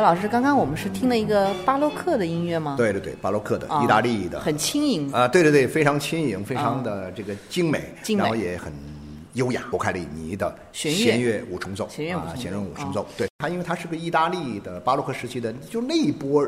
柯老师，刚刚我们是听了一个巴洛克的音乐吗？对对对，巴洛克的，啊意大利的，很轻盈。啊，对对对，非常轻盈，非常的这个精美，精美。然后也很优雅。柏凯利尼的弦乐五重奏，啊，弦乐五重奏，对它，因为他是个意大利的巴洛克时期的，就那一波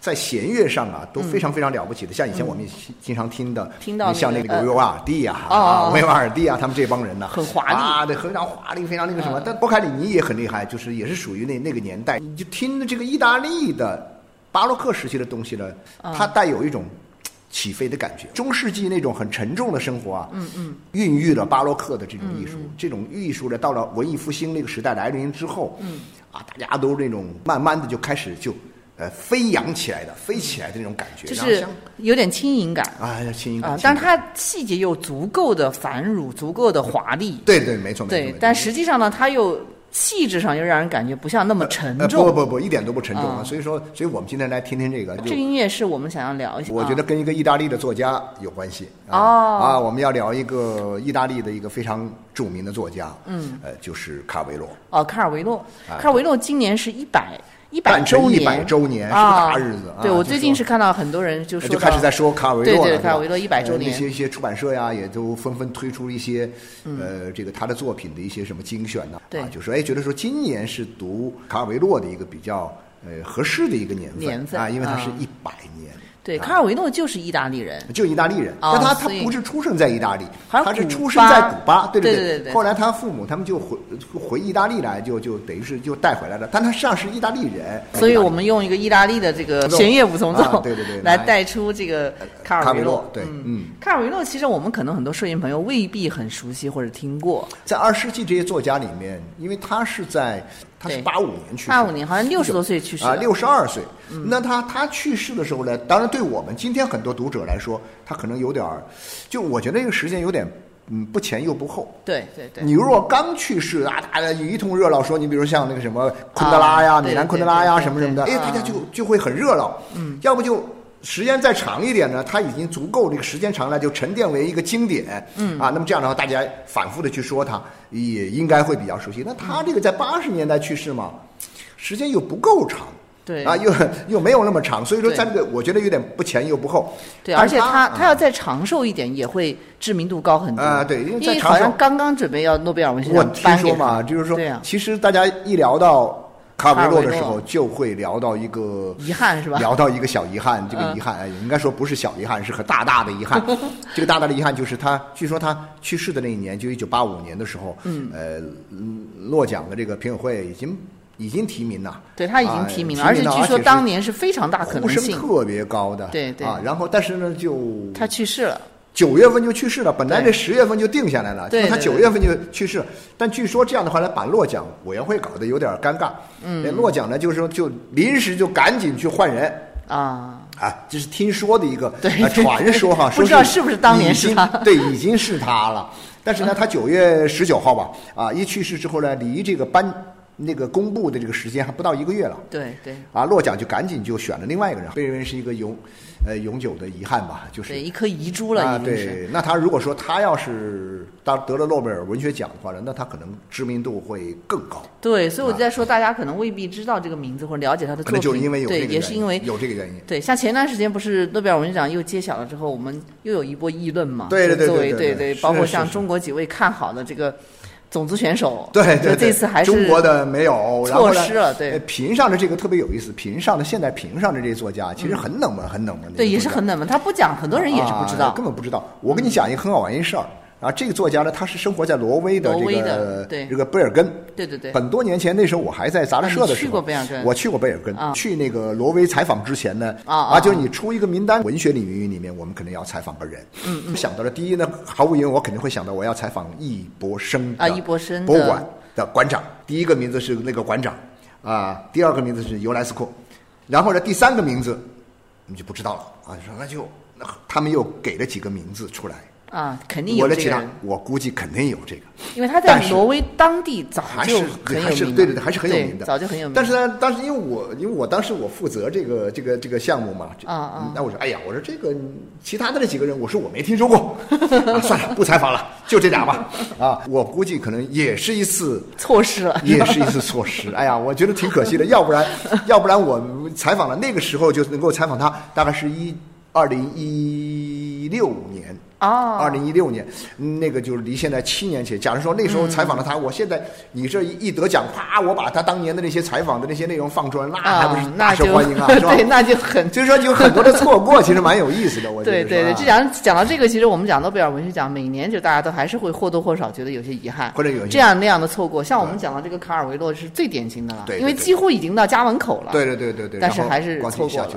在弦乐上啊都非常非常了不起的，像以前我们也经常听的，嗯听到像那个维瓦尔第啊，维瓦尔第啊，他们这帮人呢，很华丽啊，对，非常华丽，非常那个什么。但波卡里尼也很厉害，就是也是属于那那个年代，你就听这个意大利的巴洛克时期的东西呢，嗯它带有一种。起飞的感觉，中世纪那种很沉重的生活啊，嗯嗯，孕育了巴洛克的这种艺术，这种艺术呢，到了文艺复兴那个时代来临之后，嗯，啊，大家都那种慢慢的就开始就呃飞扬起来的，飞起来的那种感觉，就是有点轻盈感啊，轻盈感但是它细节又足够的繁缛，足够的华丽。对对没错，没错，对但实际上呢，它又气质上又让人感觉不像那么沉重。呃不不不，一点都不沉重啊！啊所以说，所以我们今天来听听这个，这个音乐是我们想要聊一下。我觉得跟一个意大利的作家有关系啊哦啊！我们要聊一个意大利的一个非常著名的作家，嗯，呃，就是卡维罗，哦，卡尔维诺，啊卡尔维诺今年是一百一百周年，100周年是大日子啊对我最近是看到很多人就说就开始在说卡尔维对诺了，对对卡尔维诺100周年呃那些一些出版社呀，也都纷纷推出一些呃这个他的作品的一些什么精选呐，对啊，就说哎，觉得说今年是读卡尔维诺的一个比较呃合适的一个年份年份啊，因为它是啊一百年。对，啊。卡尔维诺就是意大利人，就意大利人，哦但他他不是出生在意大利，他是出生在古巴，对对？对后来他父母他们就回回意大利来，就就等于是就带回来了，但他实际上是意大利人，所以我们用一个意大利的这个弦乐五重奏、啊对对对 来来。带出这个卡尔维诺。对嗯。卡尔维诺其实我们可能很多摄影朋友未必很熟悉或者听过，在二十世纪这些作家里面，因为他是在他是对。八五年去世的，八五年好像六十多岁去世啊，的六十二岁。那他他去世的时候呢，当然对我们今天很多读者来说，他可能有点儿，就我觉得这个时间有点嗯不前又不后。对对对，你如果刚去世啊，大家一通热闹说，你比如像那个什么昆德拉呀、啊米兰昆德拉呀什么什么的，哎，大家就就会很热闹。嗯，要不就时间再长一点呢，它已经足够这个时间长了，就沉淀为一个经典。嗯啊，那么这样的话，大家反复的去说它，也应该会比较熟悉。那他这个在八十年代去世嘛，时间又不够长。对啊，又又没有那么长，所以说对在这个我觉得有点不前又不后。对，而且他啊他要再长寿一点，也会知名度高很多啊对因为好像刚刚准备要诺贝尔文学我奖颁给听说嘛，就是说，其实大家一聊到卡尔维诺的时候，就会聊到一个遗憾是吧聊到一个小遗憾，这个嗯遗憾，哎，应该说不是小遗憾，是很大大的遗憾。这个大大的遗憾就是他，据说他去世的那一年，就一九八五年的时候，嗯，呃，落奖的这个评委会已经已经提名了，对他已经啊提名了，而且据说当年是非常大可呼声能性，特别高的，对对。啊，然后但是呢，就他去世了。九月份就去世了，本来这十月份就定下来了，对他九月份就去世了。但据说这样的话呢，把落奖委员会搞得有点尴尬。嗯，落奖呢，就是说就临时就赶紧去换人。啊，啊，这是听说的一个传说哈，不知道是不是当年是他。对，已经是他了。但是呢，他九月十九号吧，啊，一去世之后呢，离这个颁那个公布的这个时间还不到一个月了。对对啊，落奖就赶紧就选了另外一个人，被认为是一个永，呃永久的遗憾吧，就是对，一颗遗珠了，啊。对，那他如果说他要是当得了诺贝尔文学奖的话呢，那他可能知名度会更高，对，所以我就在说，大家可能未必知道这个名字或者了解他的作品，可能就是因为有这对，个原因也是因为有这个原因。对，像前段时间不是诺贝尔文学奖又揭晓了之后，我们又有一波议论嘛？对对对对对对包括像中国几位看好的这个种子选手，对对对，这次还是中国的没有，然后呢错失了对呃评上的这个特别有意思，评上的现在评上的这些作家其实很冷门，很冷门。对，也是很冷门。他不讲，很多人也是不知道。啊根本不知道。我跟你讲一个很好玩一事儿。啊，这个作家呢，他是生活在挪威的这个这个贝尔根。对对对，很多年前，那时候我还在杂志社的时候，啊去过贝尔根我去过贝尔根。啊去那个挪威采访之前呢，啊啊就是你出一个名单，文学领域里面，我们肯定要采访个人。嗯嗯。想到了第一呢，毫无疑问，我肯定会想到我要采访易博生的啊易博生博物馆的馆长。第一个名字是那个馆长，啊，第二个名字是尤莱斯库，然后呢，第三个名字你就不知道了啊。说那就那他们又给了几个名字出来。啊，肯定我的其他有这个人，，我估计肯定有这个，因为他在挪威当地早就很有还是名了对对对，还是很有名的，早就很有名。但是呢，当时因为我因为我当时我负责这个这个这个项目嘛，这啊啊。那我说哎呀，我说这个其他的那几个人，我说我没听说过，啊、算了，不采访了，就这俩吧，啊，我估计可能也是一次。错失了，也是一次错失，哎呀，我觉得挺可惜的，要不然，要不然我采访了那个时候就能够采访他，大概是一二零一六年，哦二零一六年，嗯那个就是离现在七年前。假如说那时候采访了他，我现在你这一一得奖，啪，我把他当年的那些采访的那些内容放出来，那还不是啊，大受欢迎啊，是吧对，？那就很就是说有很多的错过，其实蛮有意思的。我觉得对对对，是吧这讲讲到这个，其实我们讲诺贝尔文学奖，每年就大家都还是会或多或少觉得有些遗憾，或者有些这样那样的错过。像我们讲到这个卡尔维诺是最典型的了，对对对因为几乎已经到家门口了。对对对对对，但是还是错过了。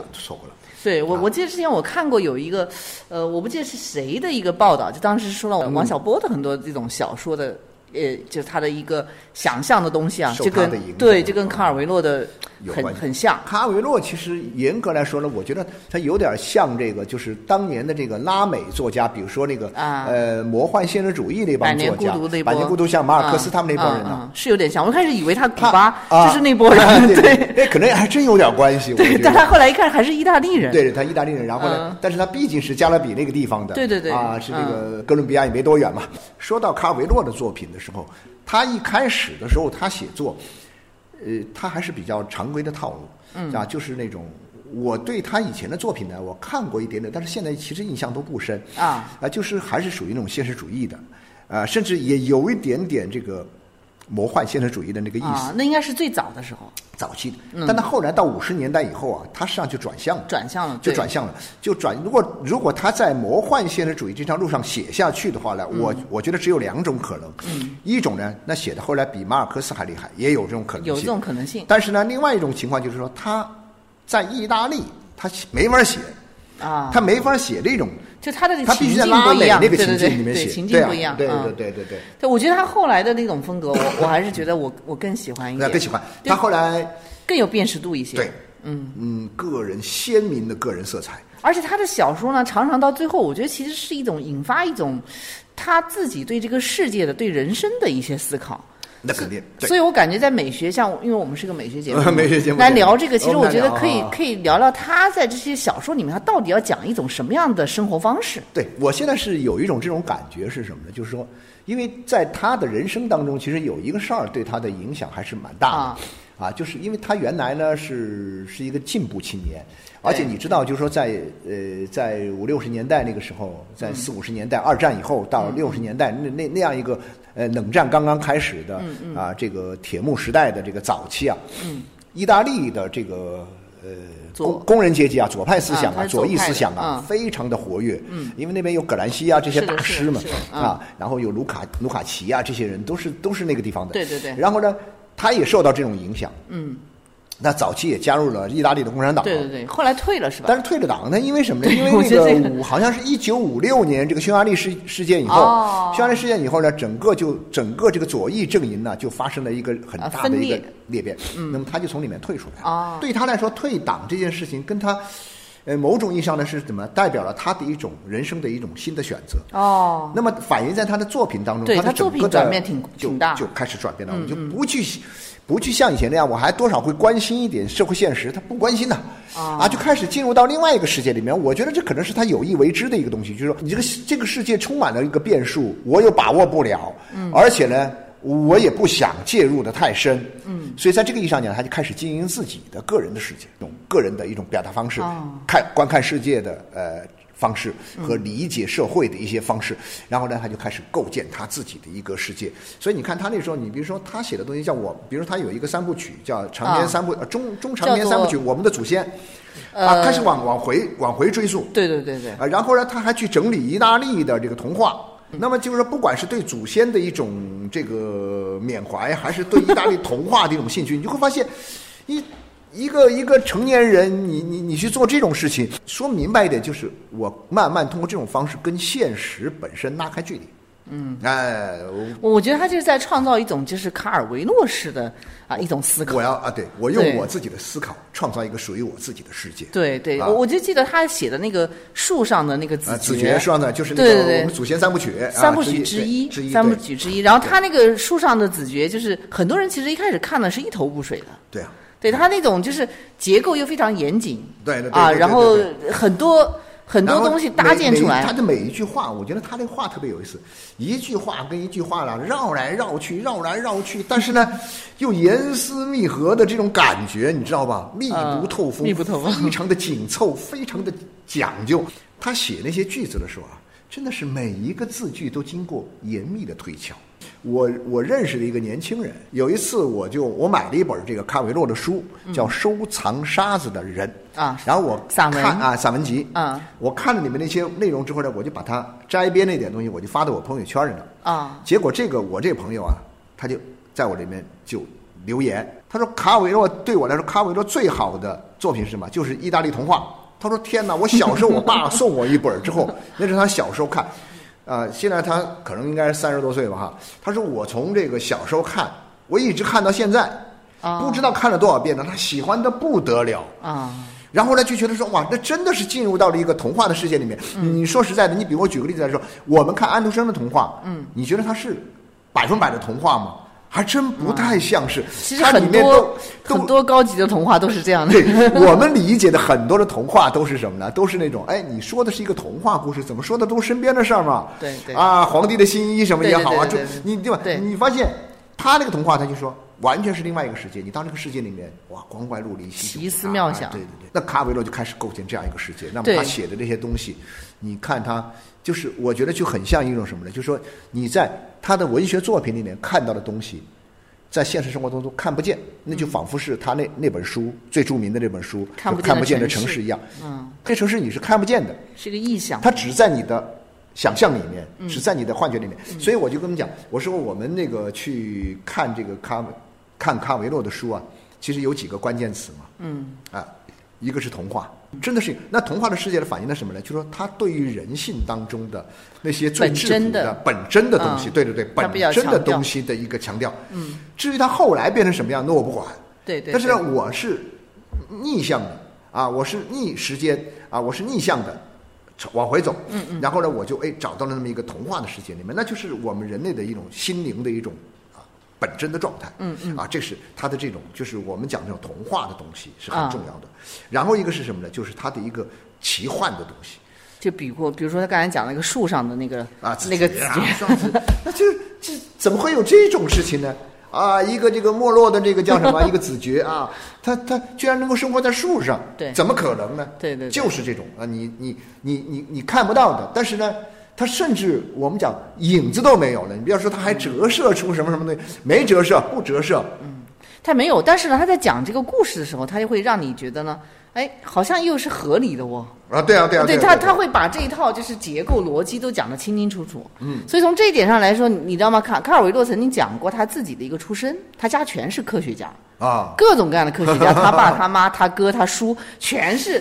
对我，啊。我记得之前我看过有一个，呃，我不记得是谁的一个报道，就当时说了嗯。王小波的很多这种小说的，呃，就是他的一个想象的东西啊，受就跟对，就跟卡尔维诺的很有关系。很像。卡维洛其实严格来说呢，我觉得他有点像这个，就是当年的这个拉美作家，比如说那个、啊。呃魔幻现实主义那百年帮作家，孤独那波，百年孤独像马尔克斯他们那帮人嗯呢、是有点像。我一开始以为他古他巴啊就是那波人，对 对。哎，可能还真有点关系，对，但他后来一看还是意大利人，对他意大利人，然后呢，嗯。但是他毕竟是加勒比那个地方的，对对对啊，是这嗯。个哥伦比亚也没多远嘛。说到卡维洛的作品的时候，他一开始的时候他写作，呃，他还是比较常规的套路，嗯，啊，就是那种。我对他以前的作品呢，我看过一点点，但是现在其实印象都不深啊啊，就是还是属于那种现实主义的，啊，甚至也有一点点这个魔幻现实主义的那个意思。啊，那应该是最早的时候。早期。的，但他后来到五十年代以后啊，他实际上就转向了，转向了，就转向了，就转。如果如果他在魔幻现实主义这条路上写下去的话呢，我嗯。我觉得只有两种可能，一种呢，那写的后来比马尔克斯还厉害，也有这种可能性，有这种可能性。但是呢，另外一种情况就是说，他在意大利他没法写，啊，他没法写这种，就他的情境不一样，对对对对，情境不一样，对嗯。对对对。对。对，我觉得他后来的那种风格，我我还是觉得我我更喜欢一点，那更喜欢。他后来更有辨识度一些。对，嗯。嗯，个人鲜明的个人色彩，而且他的小说呢，常常到最后，我觉得其实是一种引发一种他自己对这个世界的、对人生的一些思考。那肯定所以我感觉在美学，上因为我们是个美学节目，美学节目来聊这个，其实我觉得可以可以聊聊他在这些小说里面，他到底要讲一种什么样的生活方式。对我现在是有一种这种感觉是什么呢？就是说，因为在他的人生当中，其实有一个事儿对他的影响还是蛮大的。啊啊，就是因为他原来呢是是一个进步青年，而且你知道，就是说在呃在五六十年代那个时候，在四五十年代、二战以后到六十年代那那那样一个呃冷战刚刚开始的啊这个铁幕时代的这个早期啊，意大利的这个呃工工人阶级啊，左派思想啊左翼思想啊嗯，非常的活跃。嗯，因为那边有葛兰西啊这些大师嘛是的是的嗯啊，然后有卢卡卢卡奇啊这些人都是都是那个地方的。对对对然后呢，他也受到这种影响。嗯，那早期也加入了意大利的共产党。对对对，后来退了是吧？但是退了党那，因为什么呢？因为那个个五好像是一九五六年这个匈牙利事事件以后，哦匈牙利事件以后呢，整个就整个这个左翼阵营呢就发生了一个很啊大的一个裂变。嗯，那么他就从里面退出来。哦对他来说，退党这件事情跟他呃，某种意义上呢是怎么代表了他的一种人生的一种新的选择。哦，那么反映在他的作品当中，对他的作品整个的转变挺就挺大。嗯就开始转变了，我就不去不去像以前那样，我还多少会关心一点社会现实，他不关心的啊，就开始进入到另外一个世界里面。我觉得这可能是他有意为之的一个东西，就是说你这个这个世界充满了一个变数，我又把握不了，嗯，而且呢。我也不想介入的太深，嗯，所以在这个意义上讲，他就开始经营自己的个人的世界，一种个人的一种表达方式，哦。看观看世界的呃方式和理解社会的一些方式，然后呢，他就开始构建他自己的一个世界。所以你看他那时候，你比如说他写的东西，叫我，比如说他有一个三部曲叫《长篇啊。三部》呃中中长篇三部曲，我们的祖先，啊，呃开始往往回往回追溯，对对对对，啊，然后呢，他还去整理意大利的这个童话。那么就是说，不管是对祖先的一种这个缅怀，还是对意大利童话的一种兴趣，你就会发现，一一个一个成年人，你你你去做这种事情，说明白一点，就是我慢慢通过这种方式跟现实本身拉开距离。嗯，哎，我。我我觉得他就是在创造一种就是卡尔维诺式的啊一种思考。我。要啊，对我用我自己的思考，创造一个属于我自己的世界。对对，啊。我我就记得他写的那个树上的那个啊，子爵爵，说的就是那个我们祖先三部曲，啊三部曲之之一，之一，三部曲之一。然后他那个树上的子爵，就是很多人其实一开始看的是一头雾水的。对啊，对他那种就是结构又非常严谨，对对对啊，然后对很多很多东西搭建出来，他的每一句话，我觉得他的话特别有意思，一句话跟一句话了绕来绕去，绕来绕去，但是呢，又严丝密合的这种感觉，你知道吧？密不透风，密不透风非常的紧凑，非常的讲究。他写那些句子的时候啊，真的是每一个字句都经过严密的推敲。我我认识的一个年轻人，有一次我就我买了一本这个卡维洛的书，叫《收藏沙子的人》啊然后我散文看啊散文集啊我看了里面那些内容之后呢，我就把它摘编那点东西，我就发到我朋友圈里了。啊结果这个我这朋友啊，他就在我里面就留言，他说卡维洛对我来说，卡维洛最好的作品是什么？就是意大利童话。他说天哪，我小时候我爸送我一本之后，那是他小时候看，啊、现在他可能应该是三十多岁吧哈。他说我从这个小时候看，我一直看到现在，啊不知道看了多少遍了，他喜欢的不得了。啊然后呢，就觉得说哇，那真的是进入到了一个童话的世界里面。嗯你说实在的，你比如我举个例子来说，我们看安徒生的童话，嗯，你觉得他是百分百的童话吗？还真不太像是。嗯其实很多都很多高级的童话都是这样的。对我们理解的很多的童话都是什么呢？都是那种哎，你说的是一个童话故事，怎么说的都是身边的事儿嘛。对对啊，皇帝的新衣什么也好啊，你对吧？你发现他那个童话，他就说完全是另外一个世界。你到这个世界里面，哇，光怪陆离，奇奇思妙想啊对对对，那卡维罗就开始构建这样一个世界。那么他写的这些东西，你看他就是，我觉得就很像一种什么呢？就是说你在他的文学作品里面看到的东西。在现实生活当中看不见，那就仿佛是他那那本书最著名的那本书看不见的看不见的城市一样。嗯，这城市你是看不见的，是个意象。它只在你的想象里面，嗯只在你的幻觉里面。所以我就跟他们讲，我说我们那个去看这个卡看卡维洛的书啊，其实有几个关键词嘛。嗯啊，一个是童话，真的是那童话的世界的反映了什么呢？就是说他对于人性当中的那些最质朴的本真的东西，嗯对对对，本真的东西的一个强调。嗯，至于他后来变成什么样，那我不管。对对。但是呢，我是逆向的啊，我是逆时间啊，我是逆向的往回走。嗯嗯。然后呢，我就哎找到了那么一个童话的世界里面，那就是我们人类的一种心灵的一种啊本真的状态。嗯嗯。啊，这是它的这种，就是我们讲这种童话的东西是啊很重要的。然后一个是什么呢？就是它的一个奇幻的东西就比过比如说他刚才讲那个树上的那个啊，那个 那就这怎么会有这种事情呢？啊，一个这个没落的这个叫什么？一个子爵啊，他他居然能够生活在树上，对怎么可能呢？对对对就是这种啊，你你你你你看不到的，但是呢，它甚至我们讲影子都没有了。你不要说它还折射出什么什么东西，没折射，不折射，嗯他没有，但是呢，他在讲这个故事的时候，他就会让你觉得呢，哎，好像又是合理的哦。啊，对啊，对啊，对他，他会把这一套就是结构逻辑都讲得清清楚楚。嗯，所以从这一点上来说，你知道吗？卡卡尔维诺曾经讲过他自己的一个出身，他家全是科学家，啊，各种各样的科学家，他爸、他妈、他哥、他叔，全是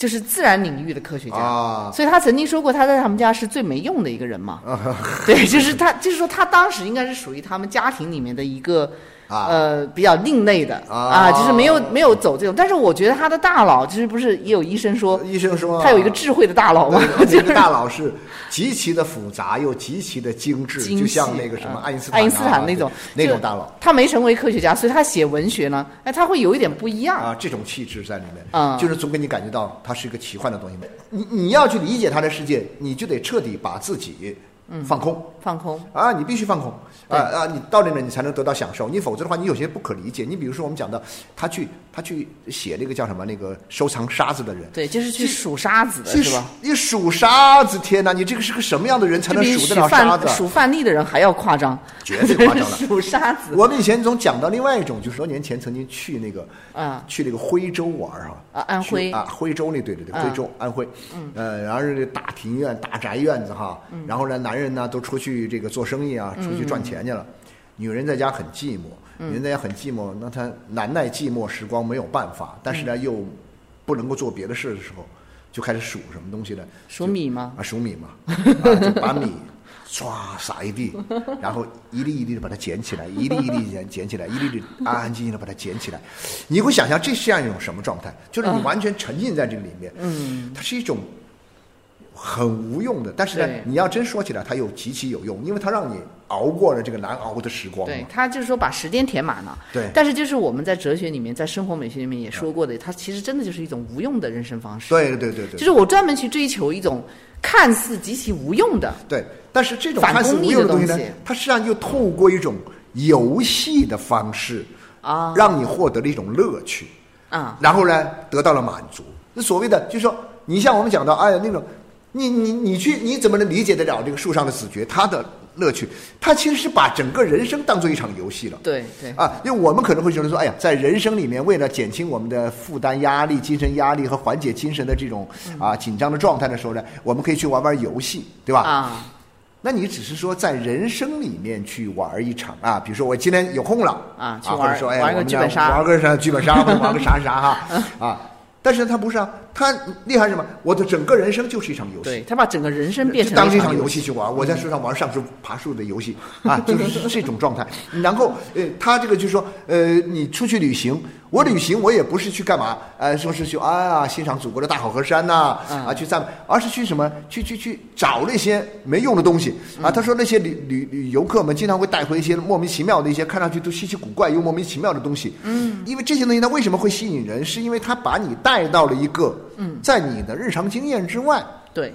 就是自然领域的科学家。啊所以他曾经说过，他在他们家是最没用的一个人嘛。对，就是他，就是说他当时应该是属于他们家庭里面的一个啊呃比较另类的啊就是没有没有走这种。但是我觉得他的大佬，其实不是也有医生说，医生说他有一个智慧的大佬嘛，就是对这个大佬是极其的复杂又极其的精致，精就像那个什么嗯爱因斯坦啊、爱因斯坦那种那种大佬他没成为科学家，所以他写文学呢，哎，他会有一点不一样。啊，这种气质在里面，嗯就是总给你感觉到他是一个奇幻的东西。你你要去理解他的世界，你就得彻底把自己放空。放空，啊，你必须放空。啊啊！你到那儿你才能得到享受，你否则的话，你有些不可理解。你比如说，我们讲到他去他去写那个叫什么那个收藏沙子的人，对，就是去数沙子的去是吧？你数沙子，天哪！你这个是个什么样的人才能数数得了沙子？数范例的人还要夸张，绝对夸张了 数沙子。我们以前总讲到另外一种，就是多年前曾经去那个啊。去那个徽州玩儿啊，啊安徽。啊，徽州那对对对，嗯徽州安徽，嗯，呃，然后是大庭院、大宅院子哈，嗯。然后呢，男人呢都出去这个做生意啊，出去赚钱去了，女人在家很寂寞，嗯女人在家很寂寞，那她难耐寂寞时光没有办法，但是呢嗯又不能够做别的事的时候，就开始数什么东西呢？数米吗？啊，数米嘛，啊，就把米唰撒一地，然后一粒一粒的把它捡起来，一粒一粒捡捡起来，一粒粒安安静静的把它捡起来。你会想象这是一种什么状态？就是你完全沉浸在这个里面，嗯，它是一种很无用的，但是呢，你要真说起来，它又极其有用，因为它让你熬过了这个难熬的时光。对它就是说把时间填满了。对但是就是我们在哲学里面，在生活美学里面也说过的，它其实真的就是一种无用的人生方式。，对对对对就是我专门去追求一种看似极其无用的，对，但是这种反看似无用的东西呢东西，它实际上又透过一种游戏的方式啊让你获得了一种乐趣。啊，然后呢，得到了满足。那所谓的，就是说，你像我们讲到，哎呀，那种，你你你去，你怎么能理解得了这个树上的子爵他的乐趣？他其实是把整个人生当做一场游戏了。对对啊，因为我们可能会觉得说，哎呀，在人生里面，为了减轻我们的负担、压力、精神压力和缓解精神的这种啊紧张的状态的时候呢，我们可以去玩玩游戏，对吧？啊，那你只是说在人生里面去玩一场啊，比如说我今天有空了或啊去玩者说哎，玩个剧本杀玩个啥剧本杀或者玩个啥啥哈 啊。但是他不是啊，他厉害什么？我的整个人生就是一场游戏。对他把整个人生变成当这场了一场游戏去玩，我在树上玩上树爬树的游戏啊，就是 这种状态。然后呃，他这个就是说，呃，你出去旅行，我旅行我也不是去干嘛，呃，说是去啊呀欣赏祖国的大好河山呐、嗯啊，去赞美，而是去什么？去去去找那些没用的东西啊。他说那些旅旅旅游客们经常会带回一些莫名其妙的一些看上去都稀奇古怪又莫名其妙的东西。嗯，因为这些东西它为什么会吸引人？是因为它把你带到了一个嗯，在你的日常经验之外。对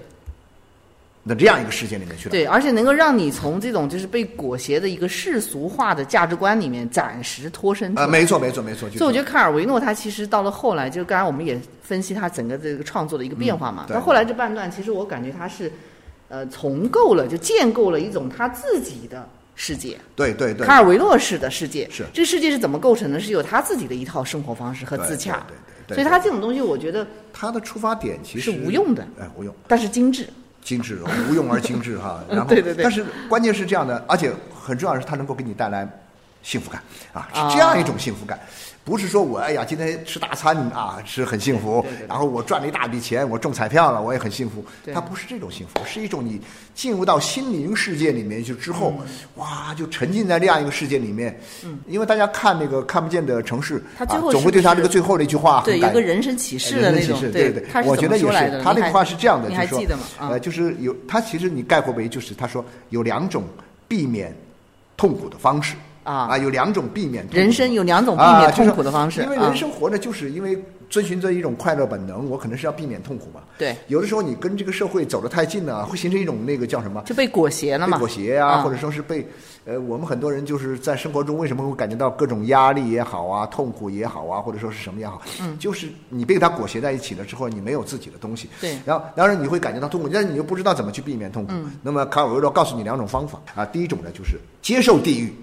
那这样一个世界里面去了。对，而且能够让你从这种就是被裹挟的一个世俗化的价值观里面暂时脱身出啊，来。没错，没错，没错。所以我觉得卡尔维诺他其实到了后来，就是刚才我们也分析他整个这个创作的一个变化嘛。到后来这半段，其实我感觉他是，呃，重构了，就建构了一种他自己的世界，对对对，卡尔维诺式的世界。是这个世界是怎么构成的？是有他自己的一套生活方式和自洽。对对对对所以他这种东西，我觉得他的出发点其实是无用的，哎，无用，但是精致。精致，无用而精致哈。然后，对对对但是关键是这样的，而且很重要的是，它能够给你带来幸福感啊，啊是这样一种幸福感。不是说我哎呀，今天吃大餐啊是很幸福然后我赚了一大笔钱，我中彩票了，我也很幸福。对。它不是这种幸福，是一种你进入到心灵世界里面去之后，嗯。哇，就沉浸在这样一个世界里面。嗯，因为大家看那个看不见的城市，啊他最后，总会对他这个最后那句话很对，有感个人生启示的那种对对我觉得也么说来的。你还他那句话是这样的，就是说呃，就是有他其实你概括为就是他说有两种避免痛苦的方式啊。啊，有两种避免人生有两种避啊免痛苦的方式，因为啊。人生活着就是因为遵循着一种快乐本能，我可能是要避免痛苦嘛。对，有的时候你跟这个社会走得太近了，会形成一种那个叫什么？就被裹挟了嘛，被裹挟呀、啊。或者说是被，呃，我们很多人就是在生活中为什么会感觉到各种压力也好啊，痛苦也好啊，或者说是什么也好，嗯，就是你被他裹挟在一起了之后，你没有自己的东西，对。然后当然你会感觉到痛苦，但是你又不知道怎么去避免痛苦。嗯。那么卡尔维诺告诉你两种方法。啊，第一种呢就是接受地狱，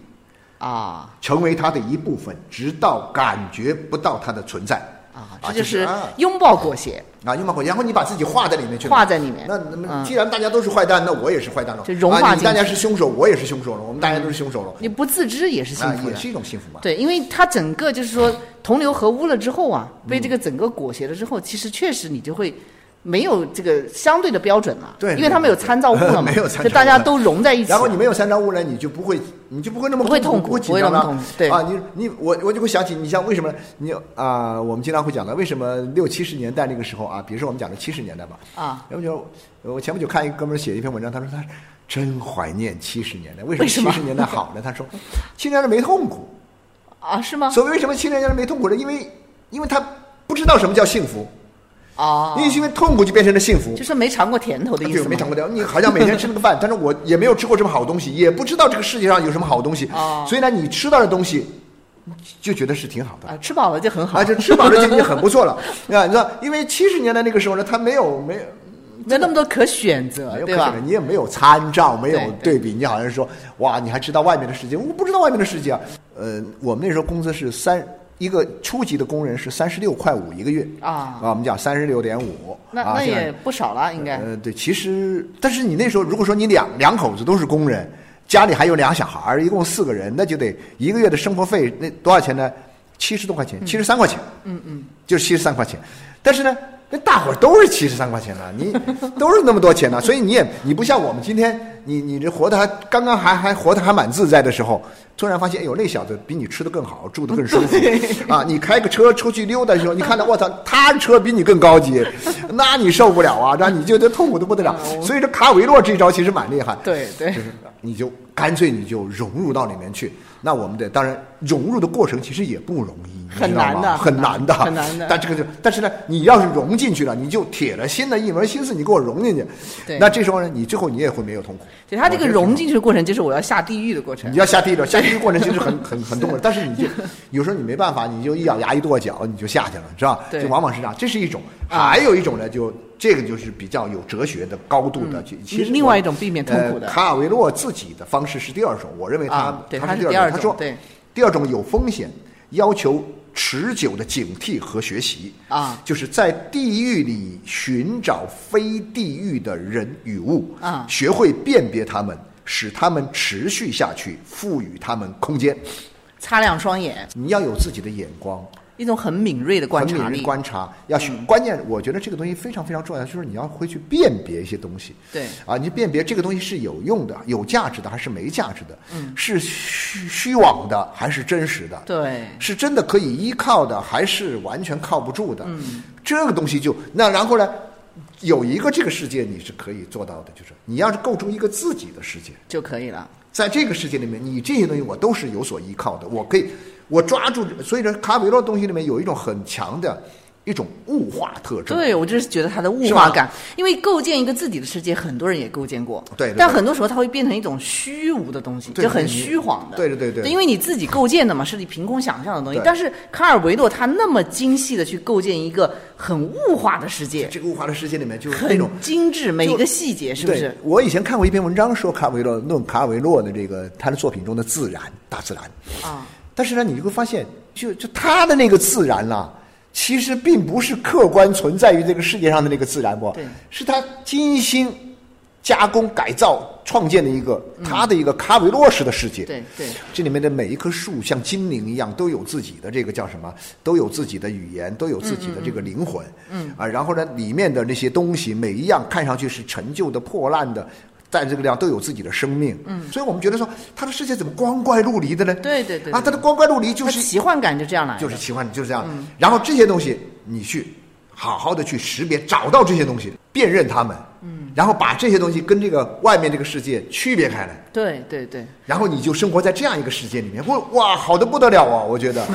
啊成为它的一部分，直到感觉不到它的存在。啊，啊这就是啊拥抱裹挟，啊，拥抱裹挟，然后你把自己画在里面去了，画在里面那那么嗯既然大家都是坏蛋，那我也是坏蛋了。就融化大家是凶手，我也是凶手了，我们大家都是凶手了。你不自知也是幸啊，福。也是一种幸福嘛。对，因为它整个就是说同流合污了之后啊，嗯被这个整个裹挟了之后，其实确实你就会没有这个相对的标准了，对因为他们有参照物了嘛，没有参照物就大家都融在一起。然后你没有参照物呢，你就不会，你就不会那么不会痛苦不会紧不会那么痛苦对。啊，你你我我就会想起，你像为什么你啊、我们经常会讲的，为什么六七十年代那个时候啊，比如说我们讲的七十年代吧，啊，要不就我前不久看一个哥们儿写一篇文章，他说他真怀念七十年代，为什么为什么？七十年代好呢？他说七十年代没痛苦，啊，是吗？所谓为什么七十年代没痛苦呢？因为因为他不知道什么叫幸福，啊，因为因为痛苦就变成了幸福，就是没尝过甜头的意思对，没尝过甜。你好像每天吃那个饭，但是我也没有吃过什么好东西，也不知道这个世界上有什么好东西。哦所以呢，你吃到的东西就觉得是挺好的。啊，吃饱了就很好，啊，就吃饱了就已经很不错了，啊，你知道，因为七十年代那个时候呢，他没有没有没 那么多可选择，有对吧？你也没有参照，没有对对比，你好像说，哇，你还知道外面的世界，我不知道外面的世界啊。呃，我们那时候工资是三，一个初级的工人是三十六块五一个月啊我们讲三十六点五，那啊那也不少了，应该呃，对，其实，但是你那时候如果说你两两口子都是工人，家里还有俩小孩儿，一共四个人，那就得一个月的生活费那多少钱呢？七十多块钱，七十三块钱，嗯嗯，就是七十三块钱。但是呢，那大伙儿都是七十三块钱呢，你 都是那么多钱呢，所以你也你不像我们今天，你你这活得还刚刚还还活得还蛮自在的时候，突然发现，哎呦，那小子比你吃的更好，住的更舒服啊！你开个车出去溜达的时候，你看到我操，他车比你更高级，那你受不了啊，那你就得痛苦的不得了。所以这卡维洛这招其实蛮厉害，对对就是你就干脆你就融入到里面去。那我们得当然融入的过程其实也不容易，很难的很难的，很难的但这个就，但是呢，你要是融进去了，你就铁了心的一门心思，你给我融进去。对那这时候呢，你最后你也会没有痛苦。对他这个融进去的过程，就是我要下地狱的过程你。要下地狱了，下地狱过程其实很 很很痛苦，但是你就有时候你没办法，你就一咬牙一跺脚，你就下去了，是吧？对就往往是这样，这是一种。啊还有一种呢，就这个就是比较有哲学的高度的，其其实嗯另外一种避免痛苦的呃卡尔维诺自己的方式是第二种，我认为他啊他他是第二是第二种，他说对第二种有风险，要求持久的警惕和学习啊。就是在地狱里寻找非地狱的人与物啊。学会辨别他们，使他们持续下去，赋予他们空间。擦亮双眼，你要有自己的眼光，一种很敏锐的观察力。观察，要去、关键，我觉得这个东西非常非常重要，就是你要会去辨别一些东西。对。啊，你辨别这个东西是有用的、有价值的还是没价值的，嗯，是虚虚妄的还是真实的，对。是真的可以依靠的还是完全靠不住的，嗯，这个东西就那然后呢，有一个这个世界你是可以做到的，就是你要是构筑一个自己的世界，就可以了。在这个世界里面，你这些东西我都是有所依靠的，我可以，我抓住。所以说，卡维洛东西里面有一种很强的一种物化特征。对，我就是觉得它的物化感，因为构建一个自己的世界，很多人也构建过，对对对但很多时候它会变成一种虚无的东西，对就很虚晃的。对对对对因为你自己构建的嘛，是你凭空想象的东西。但是卡尔维诺他那么精细的去构建一个很物化的世界，这个物化的世界里面，就是那种很精致，每一个细节是不是？我以前看过一篇文章，说卡尔维诺论卡尔维诺的这个他的作品中的自然，大自然。啊，但是呢，你就会发现，就就他的那个自然啦、其实并不是客观存在于这个世界上的那个自然不，是他精心加工改造创建的一个、他的一个卡维洛式的世界。对对这里面的每一棵树像精灵一样，都有自己的这个叫什么？都有自己的语言，都有自己的这个灵魂。嗯啊，然后呢，里面的那些东西，每一样看上去是陈旧的、破烂的。在这个地方都有自己的生命，嗯，所以我们觉得说，他的世界怎么光怪陆离的呢？对对对啊，他的光怪陆离就是它奇幻感就这样来，就是奇幻，就是这样。然后这些东西你去好好的去识别，找到这些东西，辨认它们，嗯，然后把这些东西跟这个外面这个世界区别开来，对对对，然后你就生活在这样一个世界里面，哇哇，好的不得了啊！我觉得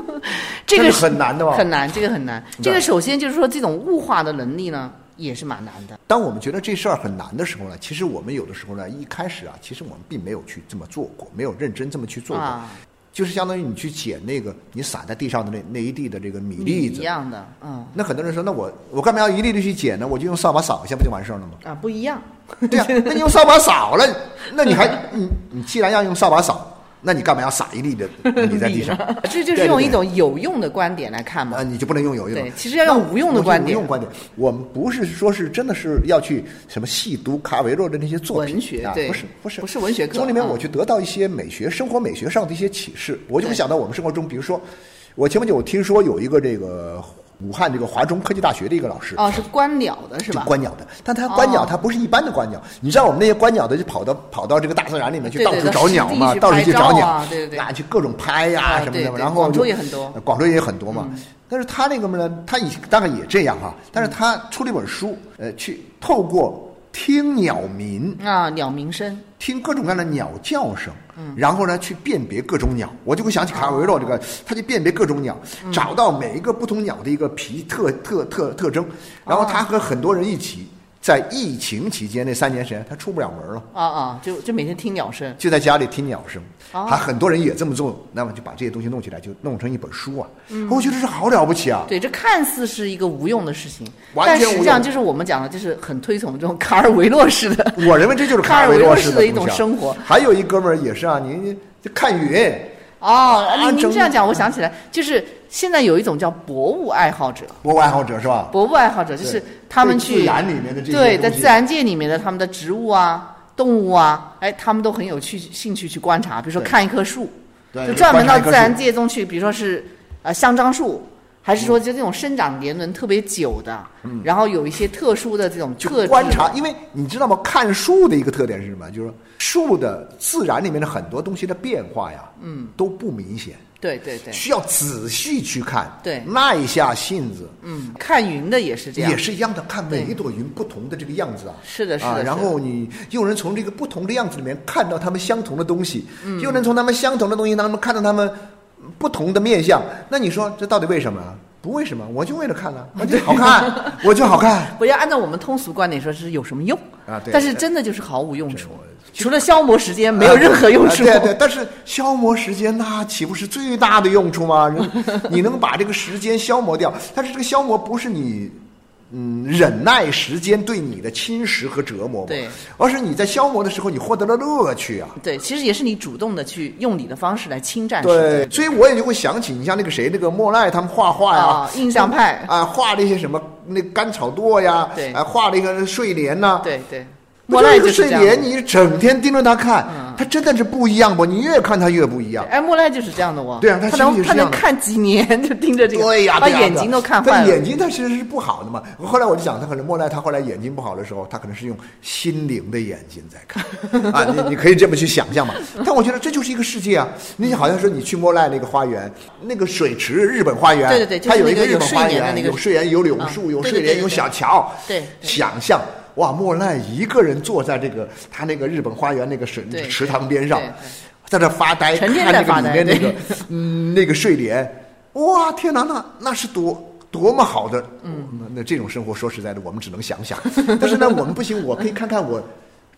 这个是很难的吧很难，这个很难。这个首先就是说，这种物化的能力呢，也是蛮难的。当我们觉得这事儿很难的时候呢，其实我们有的时候呢，一开始啊，其实我们并没有去这么做过，没有认真这么去做过。啊就是相当于你去捡那个你撒在地上的那那一地的这个米粒子一，样的，嗯那很多人说，那我我干嘛要一粒粒去捡呢？我就用扫把扫一下不就完事儿了吗？啊，不一样。对呀、那你用扫把扫了，那你还你你既然要用扫把扫，那你干嘛要撒一粒的 米在地上？这就是用一种有用的观点来看嘛啊，。你就不能用有用的。对其实要用无用的观点无用观点。我们不是说是真的是要去什么细读卡维洛的那些作品啊，文学对不是不是不是文学课从里面嗯我去得到一些美学、生活美学上的一些启示，我就会想到我们生活中，比如说，我前不久我听说有一个这个武汉这个华中科技大学的一个老师。哦，是观鸟的是就吧？观鸟的，但他观鸟，哦他不是一般的观鸟。你知道我们那些观鸟的，就跑到跑到这个大自然里面去，到处找鸟嘛，到处去找鸟啊对对对那去各种拍呀、啊什么的。然后广州也很多广州也很多嘛。但是他那个呢，他以大概也这样哈、但是他出了一本书，呃，去透过听鸟鸣，啊，鸟鸣声。听各种各样的鸟叫声，嗯然后呢去辨别各种鸟。我就会想起卡尔维诺这个，他去辨别各种鸟，找到每一个不同鸟的一个皮特特特特征，然后他和很多人一起，在疫情期间那三年时间，他出不了门了。啊啊，就就每天听鸟声。就在家里听鸟声，啊还很多人也这么做，那么就把这些东西弄起来，就弄成一本书啊！嗯我觉得这好了不起啊！对，这看似是一个无用的事情，完但实际上就是我们讲的，就是很推崇这种 卡尔维诺式的。我认为这就是 卡尔维诺式的一种生活还有一哥们儿也是啊，您就看云，哦，您您这样讲，我想起来，就是现在有一种叫博物爱好者，博物爱好者是吧？博物爱好者就是他们去对自然里面的这些对，在自然界里面的他们的植物啊、动物啊，哎，他们都很有趣兴趣去观察，比如说看一棵树，对就专门到自然界中去，比如说是呃香樟树。还是说，就这种生长年轮特别久的，然后有一些特殊的这种特质，观察，因为你知道吗？看树的一个特点是什么？就是说树的自然里面的很多东西的变化呀，嗯，都不明显，对对对，需要仔细去看，对耐下性子，嗯，看云的也是这样，也是一样的，看每一朵云不同的这个样子啊。是的，是的，啊，然后你又能从这个不同的样子里面看到他们相同的东西，嗯又能从他们相同的东西当中看到他们不同的面相。那你说这到底为什么啊？不为什么，我就为了看了，我就好看，我就好看。不要按照我们通俗观点说是有什么用啊对但是真的就是毫无用处，除了消磨时间，没有任何用处。啊对对，但是消磨时间那岂不是最大的用处吗？你能把这个时间消磨掉，但是这个消磨不是你。嗯，忍耐时间对你的侵蚀和折磨嘛，对，而是你在消磨的时候，你获得了乐趣啊。对，其实也是你主动的去用你的方式来侵占时间。对，所以我也就会想起，你像那个谁，那个莫奈他们画画呀，啊印象派啊，画了一些什么那甘草垛呀，对啊，画了一个睡莲呐、对对，不莫奈就就是莲，你整天盯着它看，嗯它真的是不一样不？你越看它越不一样。哎，莫奈就是这样的哦。对啊他他能他能看几年，就盯着这个，对呀，把眼睛都看对坏了。眼睛他其实是不好的嘛。后来我就想，他可能莫奈他后来眼睛不好的时候，他可能是用心灵的眼睛在看 啊。你你可以这么去想象嘛。但我觉得这就是一个世界啊。你好像说你去莫奈那个花园，那个水池，日本花园，对对对就是它有一个日本花园，有睡莲，有柳树，啊有睡莲，有小桥。对对想象。哇，莫奈一个人坐在这个他那个日本花园那个水池塘边上在那发呆，看那个里面那个 嗯那个睡莲，哇，天哪，那那是多多么好的，嗯，那那这种生活，说实在的，我们只能想想。但是呢，我们不行，我可以看看我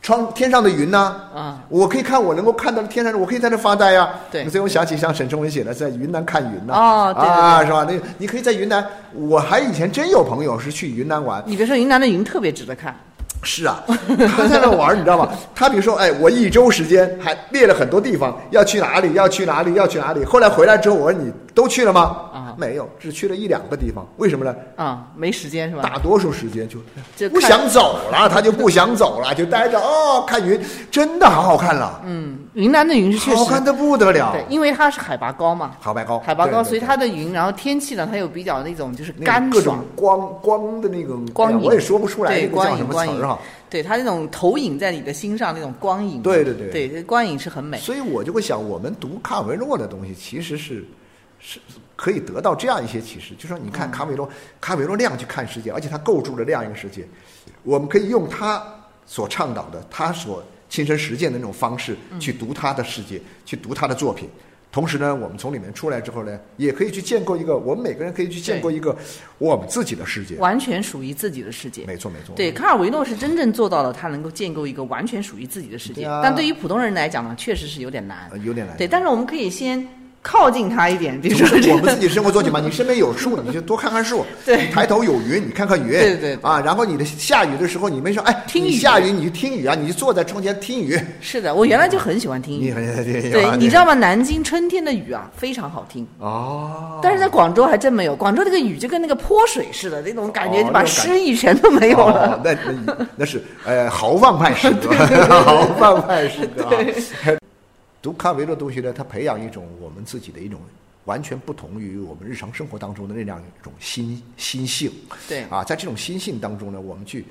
窗天上的云呐、啊我可以看我能够看到天上的，我可以在这发呆呀、对。所以我想起像沈从文写的在云南看云呐、哦对对啊，是吧？那你可以在云南，我还以前真有朋友是去云南玩，你别说云南的云特别值得看，是啊，他在那玩，你知道吗？他比如说，哎，我一周时间还列了很多地方要去哪里，要去哪里，要去哪里。后来回来之后，我说你都去了吗？啊没有，只去了一两个地方。为什么呢？啊，没时间是吧？大多数时间就不想走了，他就不想走了，就待着哦，看云，真的好好看了，嗯，云南的云是确实好看的不得了。对，因为它是海拔高嘛，海拔高，海拔高，所以它的云，然后天气呢，它又比较那种就是干各种爽，光光的那种光影我也说不出来对个叫什么词儿哈。对它那种投影在你的心上那种光影，对对对对，光影是很美。所以我就会想，我们读卡文诺的东西，其实是是可以得到这样一些启示，就说你看卡维洛，卡维洛那样去看世界，而且他构筑了这样一个世界，我们可以用他所倡导的，他所亲身实践的那种方式去读他的世界，去读他的作品。同时呢，我们从里面出来之后呢，也可以去建构一个，我们每个人可以去建构一个我们自己的世界。完全属于自己的世界。没错，没错。对，卡尔维诺是真正做到了，他能够建构一个完全属于自己的世界。对啊但对于普通人来讲呢，确实是有点难。呃有点难。对，但是我们可以先靠近它一点，比如说这个我们自己生活做起嘛，你身边有树，你就多看看树；对你抬头有云，你看看云。对对对啊，然后你的下雨的时候，你没说，哎，听雨你下雨你就听雨啊，你就坐在窗前听雨。是的，我原来就很喜欢听雨。你很对对，你知道吗？南京春天的雨啊，非常好听。哦，但是在广州还真没有，广州那个雨就跟那个泼水似的，那种感觉哦就把诗意全都没有了。哦、那那那是呃豪放派诗歌，豪放派诗歌啊。读康维的东西呢，它培养一种我们自己的一种完全不同于我们日常生活当中的那样一种心心性。对啊，在这种心性当中呢，我们去。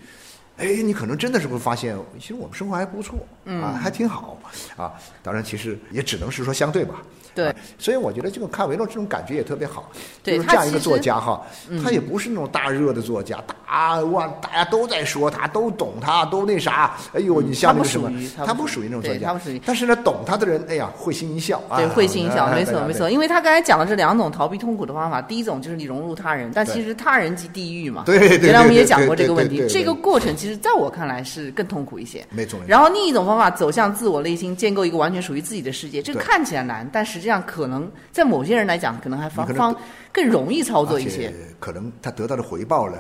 哎，你可能真的是会发现，其实我们生活还不错，嗯啊，还挺好，啊，当然，其实也只能是说相对吧。对啊所以我觉得这个看维诺这种感觉也特别好，对就是这样一个作家哈，他也不是那种大热的作家，大哇，大家都在说他，都懂他，都那啥，哎呦，你像那个什么他不属于，他他不不属于那种作家，他不属于但是呢，懂他的人，哎呀，会心一笑，啊对，会心一笑，哎没错没错。因为他刚才讲的这两种逃避痛苦的方法，第一种就是你融入他人，但其实他人即地狱嘛。对对对原来我们也讲过这个问题这个过程其实在我看来是更痛苦一些。没错。然后另一种方法走向自我内心，建构一个完全属于自己的世界，这个看起来难，但实际上可能在某些人来讲，可能还方能方更容易操作一些，可能他得到的回报呢，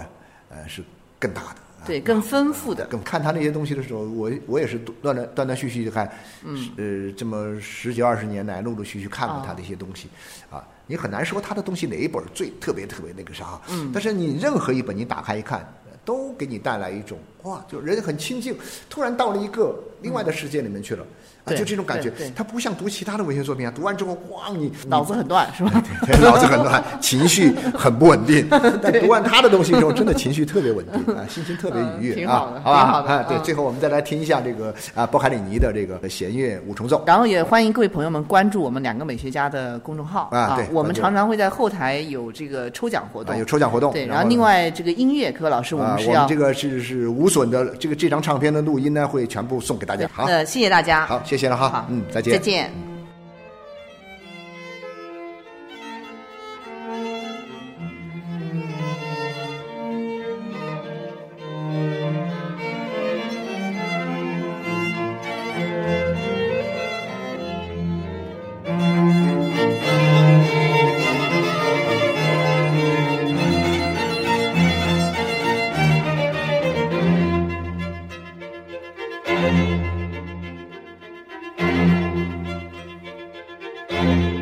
呃，是更大的。啊对，更丰富的。更看他那些东西的时候，我我也是断断断断续续的看，嗯，呃，这么十几二十年来，陆陆续续看过他的一些东西，啊，你很难说他的东西哪一本最特别特别那个啥，嗯，但是你任何一本你打开一看，都给你带来一种哇，就人很亲近，突然到了一个另外的世界里面去了，啊，就这种感觉对对，它不像读其他的文学作品啊，读完之后哇，你脑子很乱，是吧？对脑子很乱，情绪很不稳定。但读完他的东西之后，真的情绪特别稳定啊，心情特别愉悦啊好吧？啊，对，嗯最后我们再来听一下这个啊，波卡里尼的这个弦乐五重奏。然后也欢迎各位朋友们关注我们两个美学家的公众号啊对我们常常会在后台有这个抽奖活动，啊，有抽奖活动。对，然然后另外这个音乐，柯老师我啊们，是要我们这个是是无损的，这个这张唱片的录音呢，会全部送给大家。好，呃，谢谢大家，好，谢谢谢了哈，嗯，再见，再见。Bye.